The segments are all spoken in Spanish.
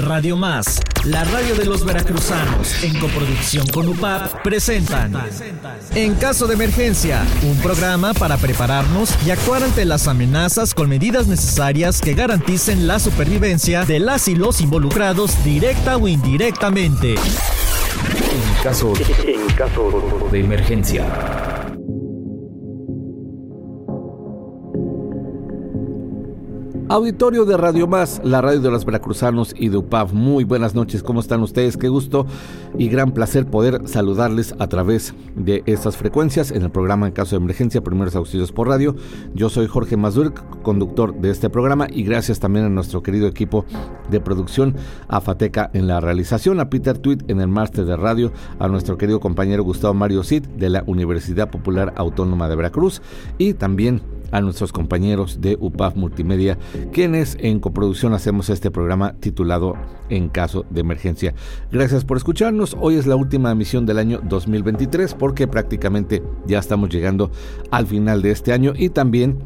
Radio Más, la radio de los veracruzanos, en coproducción con UPAP, presentan En caso de emergencia, un programa para prepararnos y actuar ante las amenazas con medidas necesarias que garanticen la supervivencia de las y los involucrados directa o indirectamente. En caso, en caso de emergencia. Auditorio de Radio Más, la radio de los veracruzanos y de UPAV. Muy buenas noches, ¿cómo están ustedes? Qué gusto y gran placer poder saludarles a través de estas frecuencias en el programa En caso de emergencia, primeros auxilios por radio. Yo soy Jorge Mazur, conductor de este programa y gracias también a nuestro querido equipo de producción, a Fateca en la realización, a Peter Tweet en el máster de radio, a nuestro querido compañero Gustavo Mario Cid de la Universidad Popular Autónoma de Veracruz y también a nuestros compañeros de UPAF Multimedia, quienes en coproducción hacemos este programa titulado En caso de emergencia. Gracias por escucharnos. Hoy es la última emisión del año 2023 porque prácticamente ya estamos llegando al final de este año y también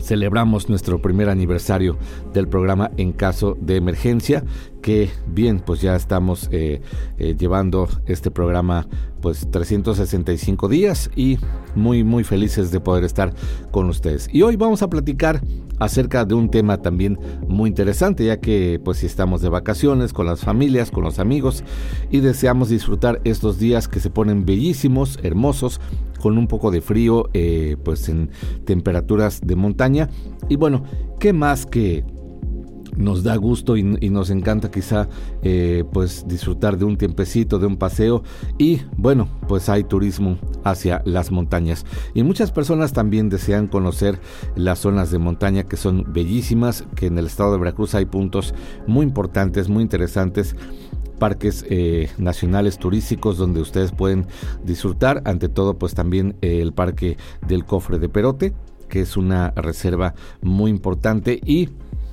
celebramos nuestro primer aniversario del programa en caso de emergencia que bien pues ya estamos eh, eh, llevando este programa pues 365 días y muy muy felices de poder estar con ustedes. Y hoy vamos a platicar acerca de un tema también muy interesante ya que pues si estamos de vacaciones con las familias con los amigos y deseamos disfrutar estos días que se ponen bellísimos hermosos con un poco de frío eh, pues en temperaturas de montaña. Y bueno qué más que nos da gusto y, nos encanta quizá eh, pues disfrutar de un tiempecito, de un paseo. Y bueno pues hay turismo hacia las montañas. Y muchas personas también desean conocer las zonas de montaña que son bellísimas, que en el estado de Veracruz hay puntos muy importantes, muy interesantes parques eh, nacionales turísticos donde ustedes pueden disfrutar, ante todo pues también eh, el parque del cofre de Perote, que es una reserva muy importante. Y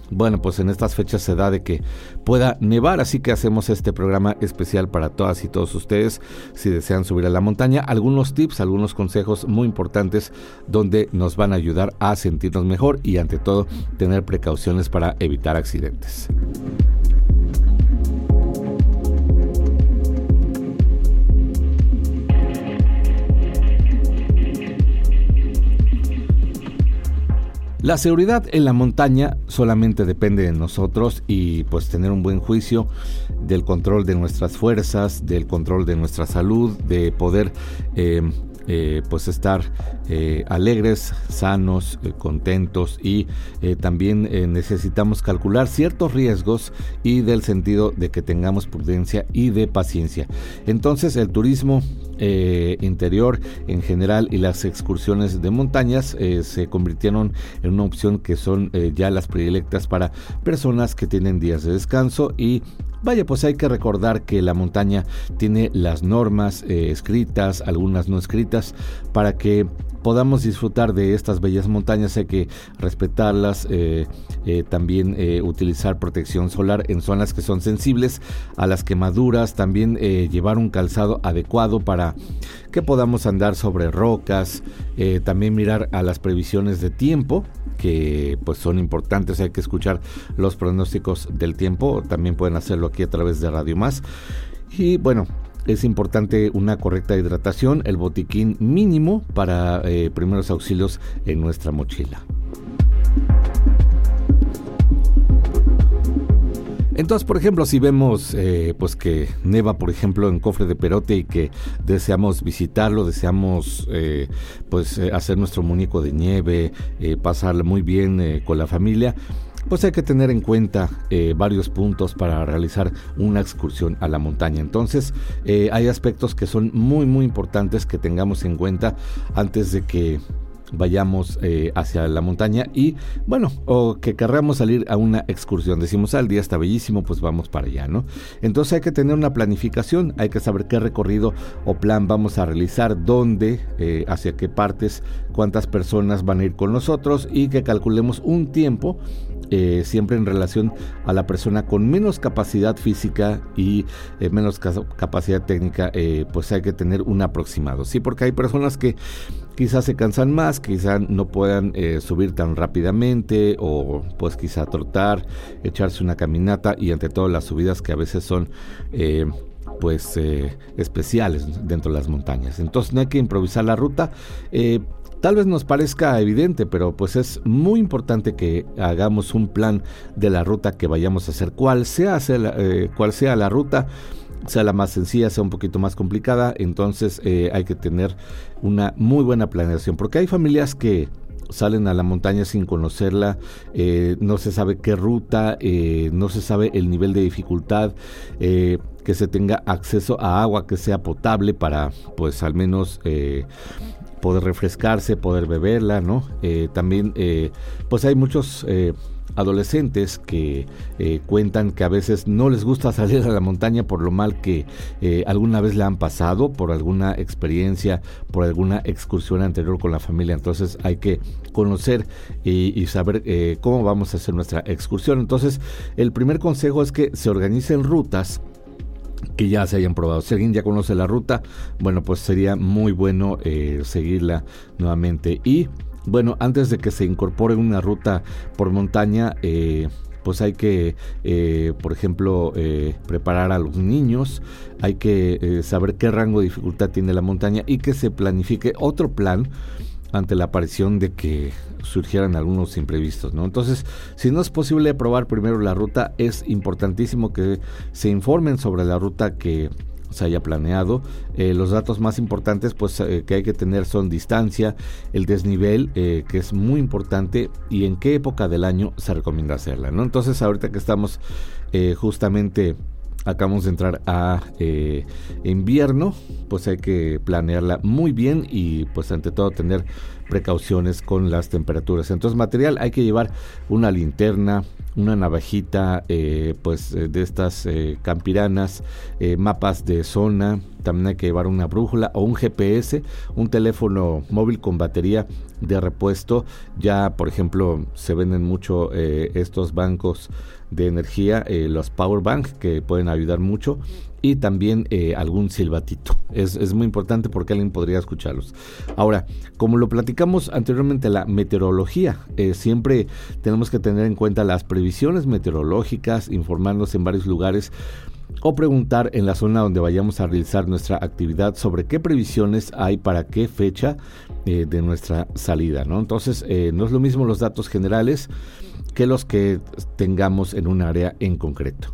bueno, pues en estas fechas se da de que pueda nevar, así que hacemos este programa especial para todas y todos ustedes si desean subir a la montaña. Algunos tips, algunos consejos muy importantes donde nos van a ayudar a sentirnos mejor y ante todo tener precauciones para evitar accidentes. La seguridad en la montaña solamente depende de nosotros y pues tener un buen juicio del control de nuestras fuerzas, del control de nuestra salud, de poder eh, eh, pues estar eh, alegres, sanos, contentos y también necesitamos calcular ciertos riesgos y del sentido de que tengamos prudencia y de paciencia. Entonces el turismo interior en general y las excursiones de montañas se convirtieron en una opción que son ya las predilectas para personas que tienen días de descanso. Y Vaya, pues hay que recordar que la montaña tiene las normas eh, escritas, algunas no escritas, para que podamos disfrutar de estas bellas montañas. Hay que respetarlas, eh, eh, también utilizar protección solar en zonas que son sensibles a las quemaduras, también llevar un calzado adecuado para que podamos andar sobre rocas, también mirar a las previsiones de tiempo que pues son importantes, hay que escuchar los pronósticos del tiempo, también pueden hacerlo aquí a través de Radio Más. Y bueno, es importante una correcta hidratación, el botiquín mínimo para eh, primeros auxilios en nuestra mochila. Entonces, por ejemplo, si vemos eh, pues que neva, por ejemplo, en Cofre de Perote y que deseamos visitarlo, deseamos eh, pues eh, hacer nuestro muñeco de nieve, pasarlo muy bien con la familia, pues hay que tener en cuenta varios puntos para realizar una excursión a la montaña. Entonces, hay aspectos que son muy, muy importantes que tengamos en cuenta antes de que vayamos eh, hacia la montaña y bueno, o que querramos salir a una excursión. Decimos, al ah, día está bellísimo, pues vamos para allá, ¿no? Entonces hay que tener una planificación, hay que saber qué recorrido o plan vamos a realizar, dónde, eh, hacia qué partes, cuántas personas van a ir con nosotros y que calculemos un tiempo eh, siempre en relación a la persona con menos capacidad física y menos capacidad técnica, pues hay que tener un aproximado, ¿sí? Porque hay personas que quizás se cansan más, quizás no puedan eh, subir tan rápidamente o pues quizá trotar, echarse una caminata y ante todo las subidas que a veces son eh, pues eh, especiales dentro de las montañas. Entonces no hay que improvisar la ruta. Tal vez nos parezca evidente, pero pues es muy importante que hagamos un plan de la ruta que vayamos a hacer. Cual sea, cual sea la ruta, sea la más sencilla, sea un poquito más complicada, entonces eh, hay que tener una muy buena planeación, porque hay familias que salen a la montaña sin conocerla, eh, no se sabe qué ruta, eh, no se sabe el nivel de dificultad, que se tenga acceso a agua que sea potable para pues al menos poder refrescarse, poder beberla, ¿no? también pues hay muchos adolescentes que eh, cuentan que a veces no les gusta salir a la montaña por lo mal que eh, alguna vez le han pasado, por alguna experiencia, por alguna excursión anterior con la familia. Entonces hay que conocer y, saber eh, cómo vamos a hacer nuestra excursión. Entonces el primer consejo es que se organicen rutas que ya se hayan probado. Si alguien ya conoce la ruta, bueno, pues sería muy bueno seguirla nuevamente. Y bueno, antes de que se incorpore una ruta por montaña, eh, pues hay que, eh, por ejemplo, eh, preparar a los niños, hay que saber qué rango de dificultad tiene la montaña y que se planifique otro plan ante la aparición de que surgieran algunos imprevistos, ¿no? Entonces, si no es posible probar primero la ruta, es importantísimo que se informen sobre la ruta que se haya planeado. Eh, los datos más importantes pues eh, que hay que tener son distancia, el desnivel, eh, que es muy importante, y en qué época del año se recomienda hacerla. ¿no? Entonces ahorita que estamos justamente acabamos de entrar a invierno, pues hay que planearla muy bien y pues ante todo tener precauciones con las temperaturas. Entonces material hay que llevar una linterna, una navajita eh, pues eh, de estas eh, campiranas, mapas de zona, también hay que llevar una brújula o un GPS, un teléfono móvil con batería de repuesto. Ya, por ejemplo, se venden mucho estos bancos de energía, los power bank que pueden ayudar mucho y también algún silbatito. Es, es, muy importante porque alguien podría escucharlos. Ahora, como lo platicamos anteriormente, la meteorología, siempre tenemos que tener en cuenta las previsiones meteorológicas, informarnos en varios lugares o preguntar en la zona donde vayamos a realizar nuestra actividad sobre qué previsiones hay para qué fecha eh, de nuestra salida. ¿no? Entonces, eh, no es lo mismo los datos generales que los que tengamos en un área en concreto.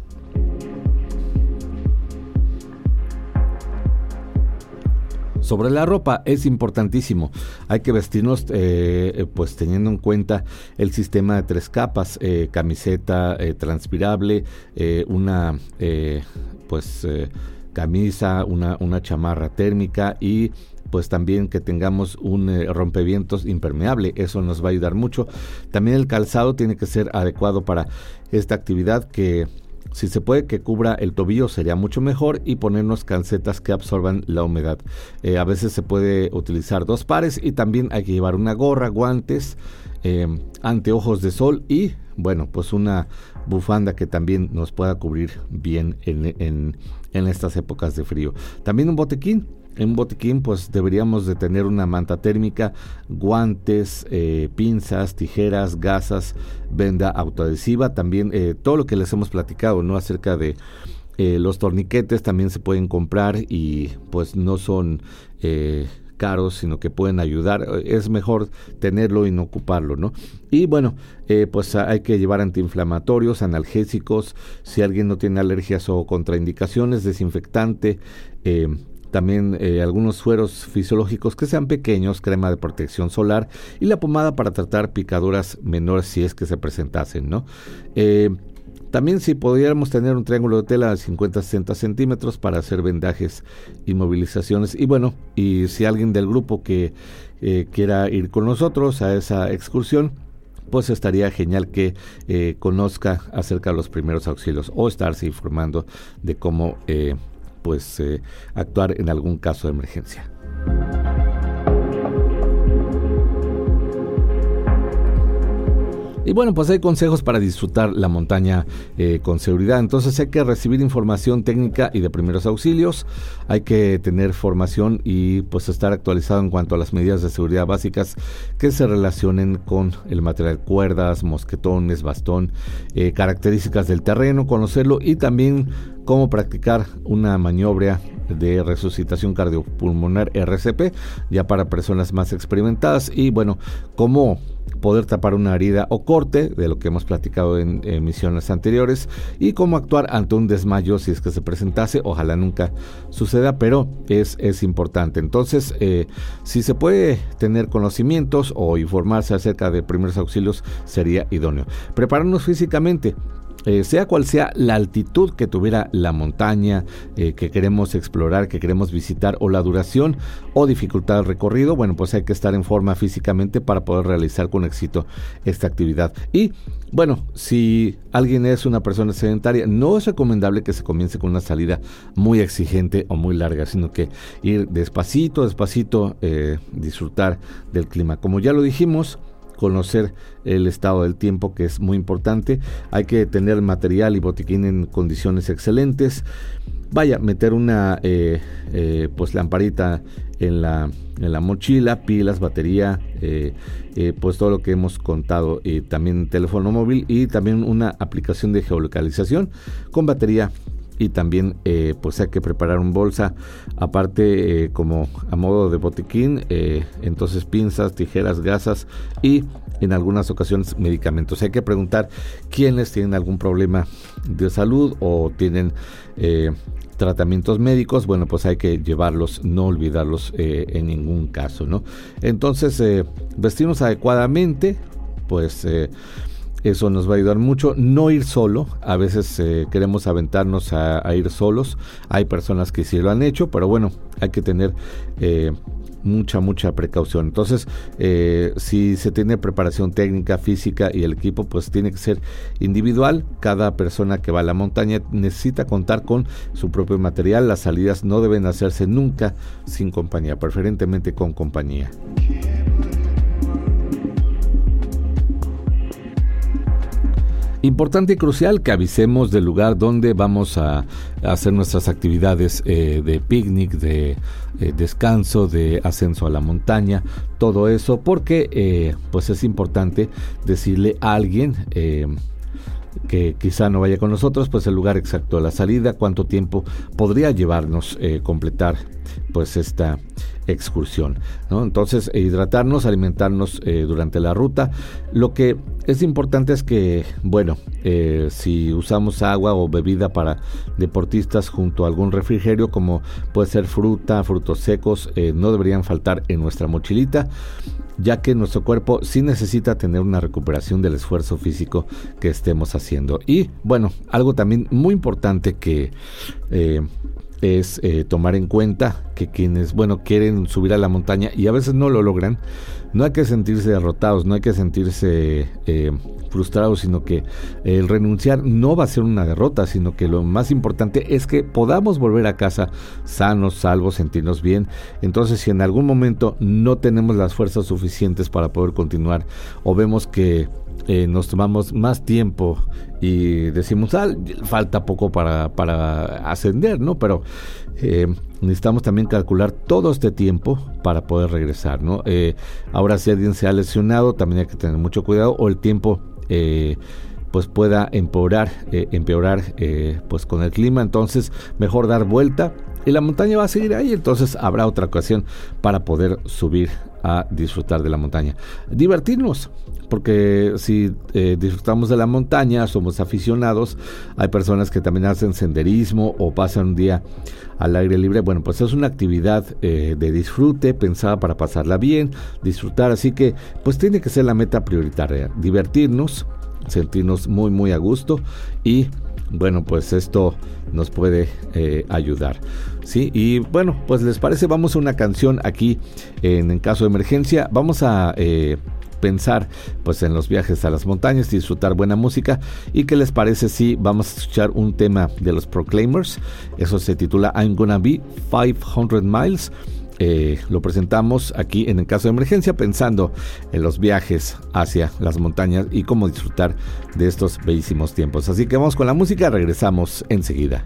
Sobre la ropa es importantísimo. Hay que vestirnos eh, pues teniendo en cuenta el sistema de tres capas, eh, camiseta eh, transpirable, una pues camisa, una, una chamarra térmica y pues también que tengamos un rompevientos impermeable, eso nos va a ayudar mucho. También el calzado tiene que ser adecuado para esta actividad que si se puede que cubra el tobillo sería mucho mejor y ponernos calcetas que absorban la humedad. Eh, a veces se puede utilizar dos pares y también hay que llevar una gorra, guantes, eh, anteojos de sol y bueno pues una bufanda que también nos pueda cubrir bien en, en estas épocas de frío. También un botequín en botiquín pues deberíamos de tener una manta térmica, guantes, eh, pinzas, tijeras, gasas, venda autoadhesiva, también eh, todo lo que les hemos platicado, ¿no? Acerca de eh, los torniquetes también se pueden comprar y pues no son caros, sino que pueden ayudar. Es mejor tenerlo y no ocuparlo, ¿no? Y bueno, pues hay que llevar antiinflamatorios, analgésicos, si alguien no tiene alergias o contraindicaciones, desinfectante, también eh, algunos sueros fisiológicos que sean pequeños, crema de protección solar y la pomada para tratar picaduras menores si es que se presentasen, ¿no? Eh, también si pudiéramos tener un triángulo de tela de 50-60 centímetros para hacer vendajes y movilizaciones. Y bueno, y si alguien del grupo que eh, quiera ir con nosotros a esa excursión, pues estaría genial que conozca acerca de los primeros auxilios o estarse informando de cómo pues eh, actuar en algún caso de emergencia. Y bueno, pues hay consejos para disfrutar la montaña eh, con seguridad. Entonces hay que recibir información técnica y de primeros auxilios. Hay que tener formación y pues estar actualizado en cuanto a las medidas de seguridad básicas que se relacionen con el material cuerdas, mosquetones, bastón, eh, características del terreno, conocerlo y también cómo practicar una maniobra de resucitación cardiopulmonar RCP ya para personas más experimentadas y bueno, cómo poder tapar una herida o corte, de lo que hemos platicado en emisiones anteriores, y cómo actuar ante un desmayo si es que se presentase, ojalá nunca suceda, pero es, es importante. Entonces, eh, si se puede tener conocimientos o informarse acerca de primeros auxilios, sería idóneo. Prepararnos físicamente. Eh, sea cual sea la altitud que tuviera la montaña eh, que queremos explorar, que queremos visitar, o la duración o dificultad del recorrido, bueno, pues hay que estar en forma físicamente para poder realizar con éxito esta actividad. Y bueno, si alguien es una persona sedentaria, no es recomendable que se comience con una salida muy exigente o muy larga, sino que ir despacito, despacito, eh, disfrutar del clima. Como ya lo dijimos, conocer el estado del tiempo que es muy importante. Hay que tener material y botiquín en condiciones excelentes. Vaya, meter una eh, eh, pues lamparita en la, en la mochila, pilas, batería, eh, pues todo lo que hemos contado, y también teléfono móvil y también una aplicación de geolocalización con batería y también eh, pues hay que preparar un bolsa. Aparte eh, como a modo de botiquín eh, entonces pinzas tijeras gasas y en algunas ocasiones medicamentos. Hay que preguntar quiénes tienen algún problema de salud o tienen tratamientos médicos, bueno, pues hay que llevarlos, no olvidarlos en ningún caso, ¿no? Entonces, vestirnos adecuadamente, pues eso nos va a ayudar mucho. No ir solo. A veces eh, queremos aventarnos a, ir solos. Hay personas que sí lo han hecho, pero bueno, hay que tener eh, mucha, mucha precaución. Entonces, eh, si se tiene preparación técnica, física y el equipo, pues tiene que ser individual. Cada persona que va a la montaña necesita contar con su propio material. Las salidas no deben hacerse nunca sin compañía, preferentemente con compañía. Importante y crucial que avisemos del lugar donde vamos a hacer nuestras actividades eh, de picnic, de eh, descanso, de ascenso a la montaña, todo eso, porque eh, pues es importante decirle a alguien que quizá no vaya con nosotros, pues el lugar exacto de la salida, cuánto tiempo podría llevarnos completar pues esta excursión. Entonces, eh, hidratarnos, alimentarnos eh, durante la ruta. Lo que es importante es que, bueno, eh, si usamos agua o bebida para deportistas junto a algún refrigerio, como puede ser fruta, frutos secos, no deberían faltar en nuestra mochilita ya que nuestro cuerpo sí necesita tener una recuperación del esfuerzo físico que estemos haciendo. Y bueno, algo también muy importante que es eh, tomar en cuenta que quienes, bueno, quieren subir a la montaña y a veces no lo logran, no hay que sentirse derrotados, no hay que sentirse eh, frustrados, sino que el renunciar no va a ser una derrota, sino que lo más importante es que podamos volver a casa sanos, salvos, sentirnos bien. Entonces, si en algún momento no tenemos las fuerzas suficientes para poder continuar o vemos que eh, nos tomamos más tiempo y decimos, ah, falta poco para, para ascender, ¿no? Pero eh, necesitamos también calcular todo este tiempo para poder regresar, ¿no? Eh, ahora si alguien se ha lesionado, también hay que tener mucho cuidado o el tiempo pues pueda empeorar, empeorar pues con el clima, entonces mejor dar vuelta y la montaña va a seguir ahí, entonces habrá otra ocasión para poder subir a disfrutar de la montaña. Divertirnos, porque si eh, disfrutamos de la montaña, somos aficionados, hay personas que también hacen senderismo o pasan un día al aire libre, bueno, pues es una actividad eh, de disfrute, pensada para pasarla bien, disfrutar, así que pues tiene que ser la meta prioritaria, divertirnos, sentirnos muy muy a gusto y bueno, pues esto nos puede eh, ayudar. Sí, y bueno, pues les parece, vamos a una canción aquí en, caso de emergencia. Vamos a pensar pues en los viajes a las montañas, disfrutar buena música y qué les parece si vamos a escuchar un tema de los Proclaimers. Eso se titula I'm Gonna Be 500 Miles. eh, lo presentamos aquí en el caso de emergencia pensando en los viajes hacia las montañas y cómo disfrutar de estos bellísimos tiempos. Así que vamos con la música, regresamos enseguida.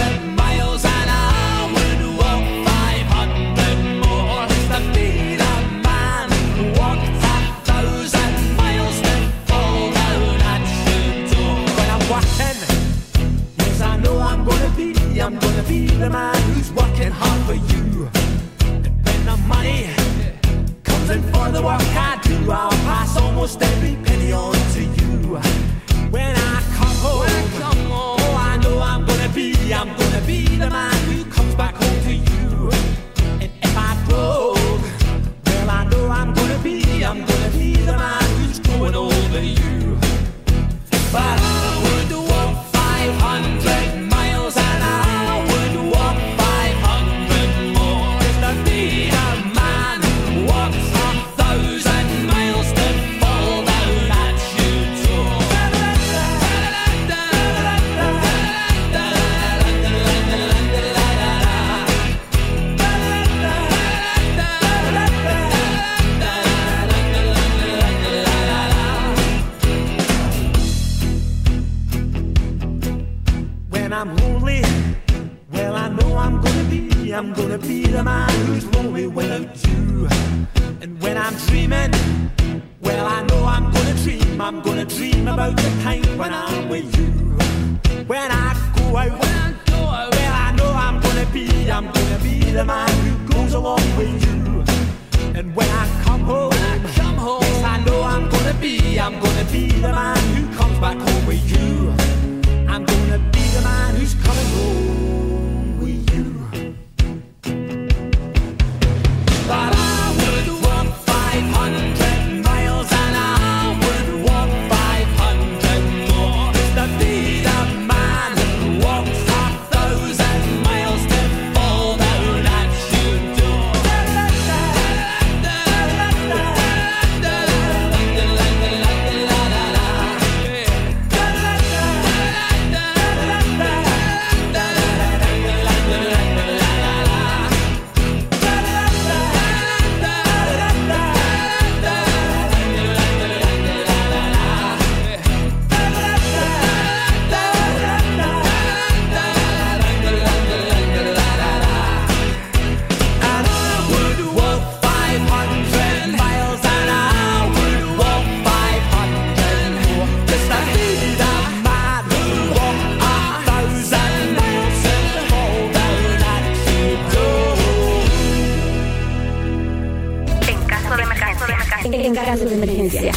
caso de emergencia.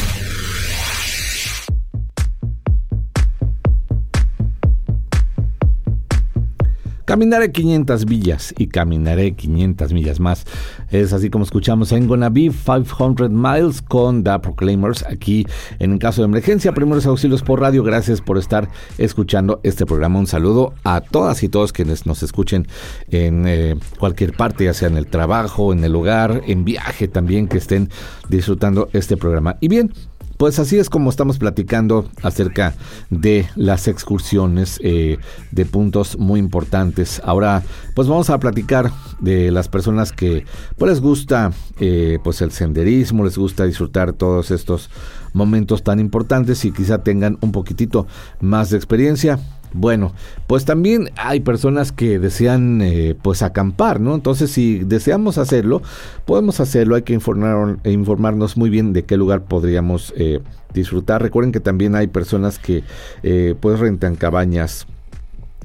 Caminaré 500 villas y caminaré 500 millas más. Es así como escuchamos en Gonna Be 500 Miles con The Proclaimers aquí en caso de emergencia. Primeros auxilios por radio. Gracias por estar escuchando este programa. Un saludo a todas y todos quienes nos escuchen en eh, cualquier parte, ya sea en el trabajo, en el hogar, en viaje también, que estén disfrutando este programa. Y bien, pues así es como estamos platicando acerca de las excursiones, eh, de puntos muy importantes. Ahora, pues vamos a platicar de las personas que pues les gusta eh, pues el senderismo, les gusta disfrutar todos estos momentos tan importantes y quizá tengan un poquitito más de experiencia. Bueno, pues también hay personas que desean eh, pues acampar, ¿no? Entonces si deseamos hacerlo, podemos hacerlo, hay que informar, informarnos muy bien de qué lugar podríamos eh, disfrutar. Recuerden que también hay personas que eh, pues rentan cabañas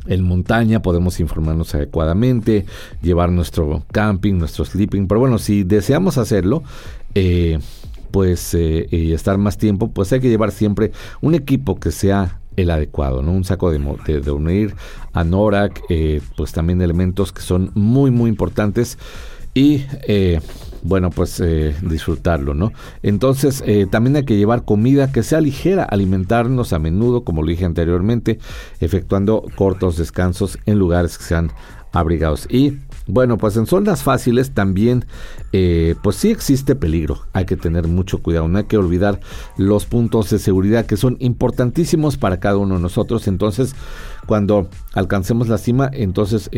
en montaña, podemos informarnos adecuadamente, llevar nuestro camping, nuestro sleeping, pero bueno, si deseamos hacerlo, eh, pues eh, y estar más tiempo, pues hay que llevar siempre un equipo que sea el adecuado, ¿no? Un saco de, de, de unir, anorak, eh, pues también elementos que son muy, muy importantes y eh, bueno, pues eh, disfrutarlo, ¿no? Entonces, eh, también hay que llevar comida que sea ligera, alimentarnos a menudo, como lo dije anteriormente, efectuando cortos descansos en lugares que sean abrigados. Y bueno, pues en zonas fáciles también, pues sí existe peligro. Hay que tener mucho cuidado. No hay que olvidar los puntos de seguridad que son importantísimos para cada uno de nosotros. Entonces, cuando alcancemos la cima, entonces,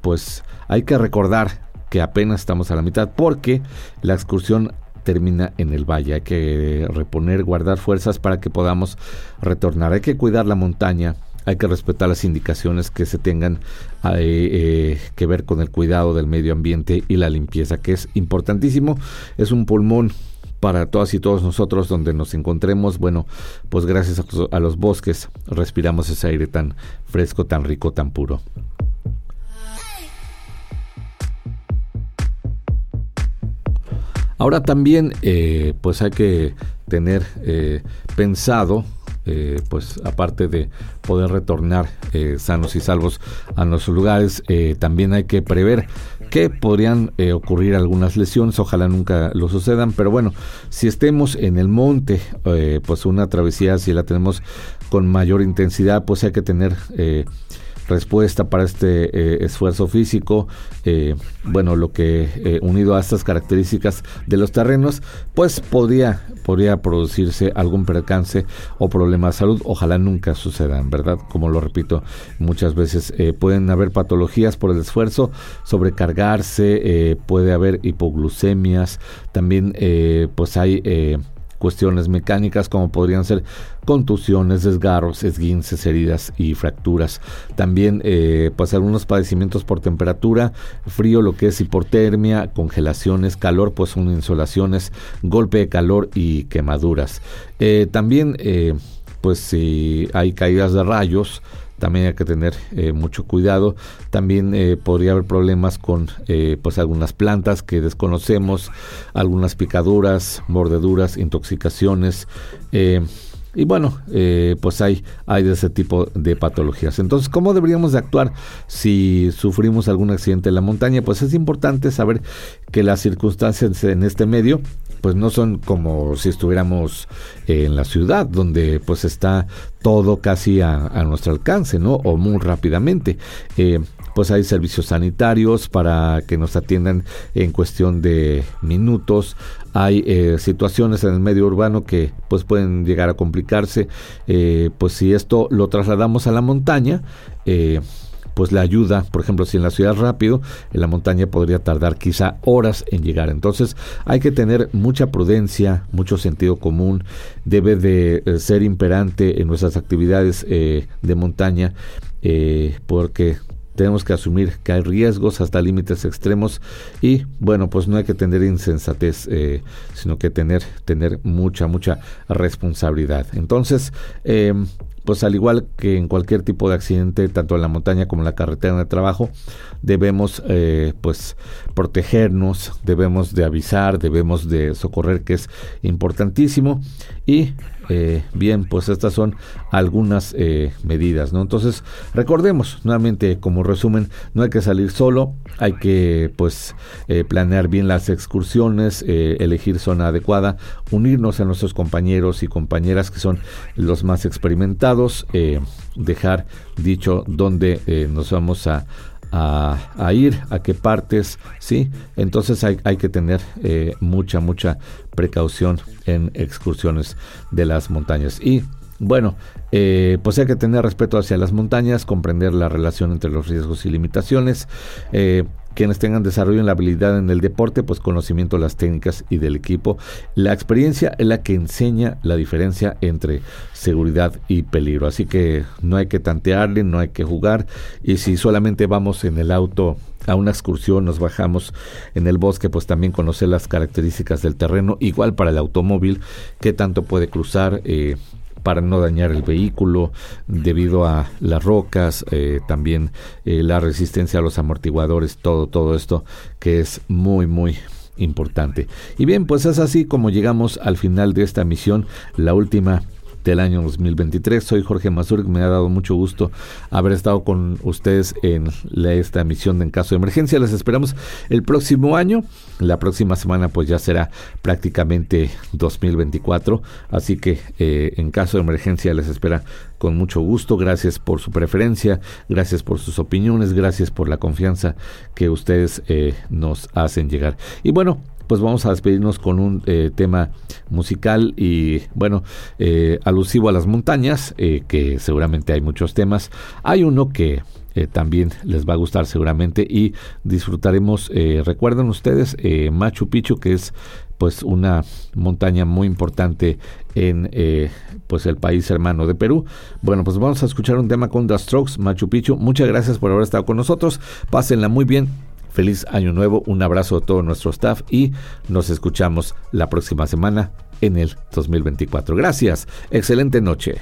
pues hay que recordar que apenas estamos a la mitad porque la excursión termina en el valle. Hay que reponer, guardar fuerzas para que podamos retornar. Hay que cuidar la montaña. Hay que respetar las indicaciones que se tengan eh, eh, que ver con el cuidado del medio ambiente y la limpieza, que es importantísimo. Es un pulmón para todas y todos nosotros donde nos encontremos. Bueno, pues gracias a los bosques respiramos ese aire tan fresco, tan rico, tan puro. Ahora también, eh, pues hay que tener pensado, eh, pues aparte de poder retornar sanos y salvos a nuestros lugares, también hay que prever que podrían ocurrir algunas lesiones, ojalá nunca lo sucedan, pero bueno, si estemos en el monte, pues una travesía, si la tenemos con mayor intensidad, pues hay que tener respuesta para este eh, esfuerzo físico, eh, bueno, lo que eh, unido a estas características de los terrenos, pues podría, podría producirse algún percance o problema de salud. Ojalá nunca sucedan, ¿verdad? Como lo repito, muchas veces pueden haber patologías por el esfuerzo, sobrecargarse, puede haber hipoglucemias, también pues hay cuestiones mecánicas como podrían ser contusiones, desgarros, esguinces, heridas y fracturas. También eh, pues algunos padecimientos por temperatura, frío, lo que es hipotermia, congelaciones, calor, pues son insolaciones, golpe de calor y quemaduras. Eh, también eh, pues si hay caídas de rayos, también hay que tener eh, mucho cuidado. También eh, podría haber problemas con eh, pues algunas plantas que desconocemos, algunas picaduras, mordeduras, intoxicaciones. y bueno, pues hay, hay de ese tipo de patologías. Entonces, ¿cómo deberíamos de actuar si sufrimos algún accidente en la montaña? Pues es importante saber que las circunstancias en este medio pues no son como si estuviéramos en la ciudad, donde pues está todo casi a, nuestro alcance, ¿no? O muy rápidamente. Eh, pues hay servicios sanitarios para que nos atiendan en cuestión de minutos. Hay eh, situaciones en el medio urbano que pues pueden llegar a complicarse. Eh, pues si esto lo trasladamos a la montaña, pues la ayuda, por ejemplo, si en la ciudad rápido, en la montaña podría tardar quizá horas en llegar. Entonces hay que tener mucha prudencia, mucho sentido común, debe de eh, ser imperante en nuestras actividades eh, de montaña, eh, porque tenemos que asumir que hay riesgos hasta límites extremos y bueno pues no hay que tener insensatez sino que tener tener mucha mucha responsabilidad entonces pues al igual que en cualquier tipo de accidente, tanto en la montaña como en la carretera de trabajo, debemos eh, pues protegernos, debemos de avisar, debemos de socorrer, que es importantísimo. Y eh, bien, pues estas son algunas eh, medidas, ¿no? Entonces, recordemos nuevamente como resumen, no hay que salir solo, hay que pues eh, planear bien las excursiones, elegir zona adecuada, unirnos a nuestros compañeros y compañeras que son los más experimentados, dejar dicho dónde nos vamos a a, ir, a qué partes, ¿sí? Entonces hay, hay que tener eh, mucha, mucha precaución en excursiones de las montañas. Y bueno, eh, pues hay que tener respeto hacia las montañas, comprender la relación entre los riesgos y limitaciones, eh, quienes tengan desarrollo en la habilidad en el deporte, pues conocimiento de las técnicas y del equipo. La experiencia es la que enseña la diferencia entre seguridad y peligro. Así que no hay que tantearle, no hay que jugar. Y si solamente vamos en el auto a una excursión, nos bajamos en el bosque, pues también conocer las características del terreno. Igual para el automóvil, qué tanto puede cruzar. Eh, para no dañar el vehículo debido a las rocas, eh, también eh, la resistencia a los amortiguadores, todo, todo esto que es muy, muy importante. Y bien, pues es así como llegamos al final de esta misión, la última del año 2023. Soy Jorge Mazur, me ha dado mucho gusto haber estado con ustedes en esta emisión de En Caso de Emergencia. Les esperamos el próximo año. La próxima semana pues ya será prácticamente 2024. Así que eh, en caso de emergencia les espera con mucho gusto. Gracias por su preferencia, gracias por sus opiniones, gracias por la confianza que ustedes eh, nos hacen llegar. Y bueno, pues vamos a despedirnos con un eh, tema musical y bueno, eh, alusivo a las montañas, eh, que seguramente hay muchos temas. Hay uno que también les va a gustar seguramente y disfrutaremos, recuerden ustedes, Machu Picchu, que es pues una montaña muy importante en pues el país hermano de Perú. Bueno, pues vamos a escuchar un tema con The Strokes, Machu Picchu. Muchas gracias por haber estado con nosotros. Pásenla muy bien. Feliz año nuevo, un abrazo a todo nuestro staff y nos escuchamos la próxima semana en el 2024. Gracias, excelente noche.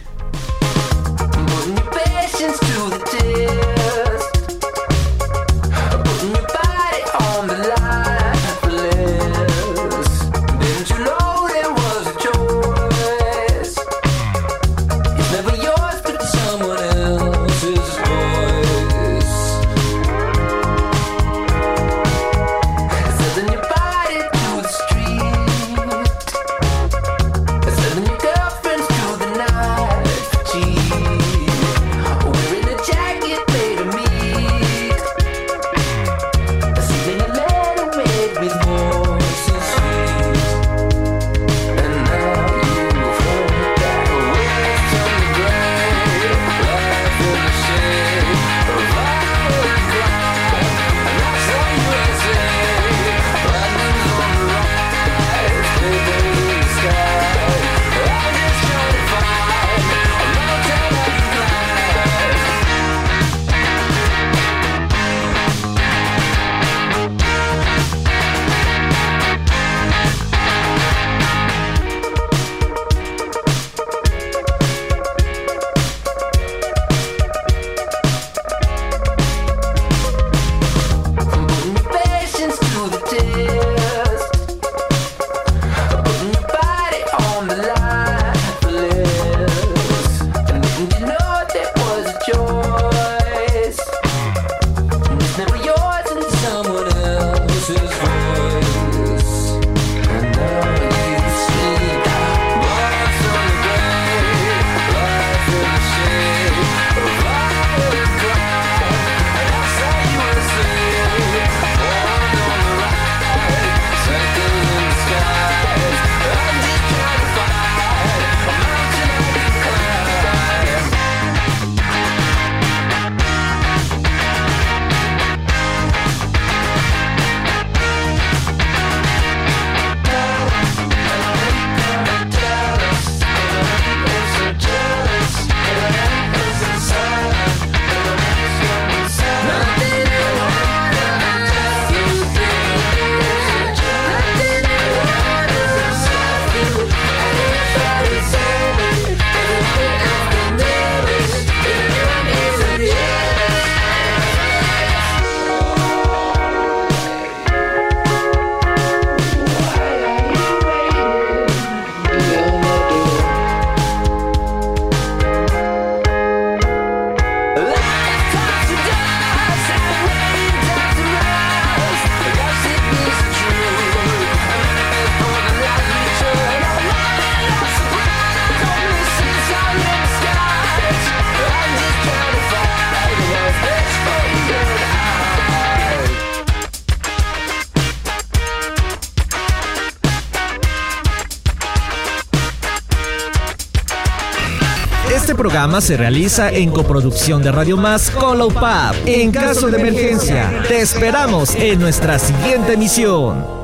Programa se realiza en coproducción de Radio Más con Low En caso de emergencia, te esperamos en nuestra siguiente emisión.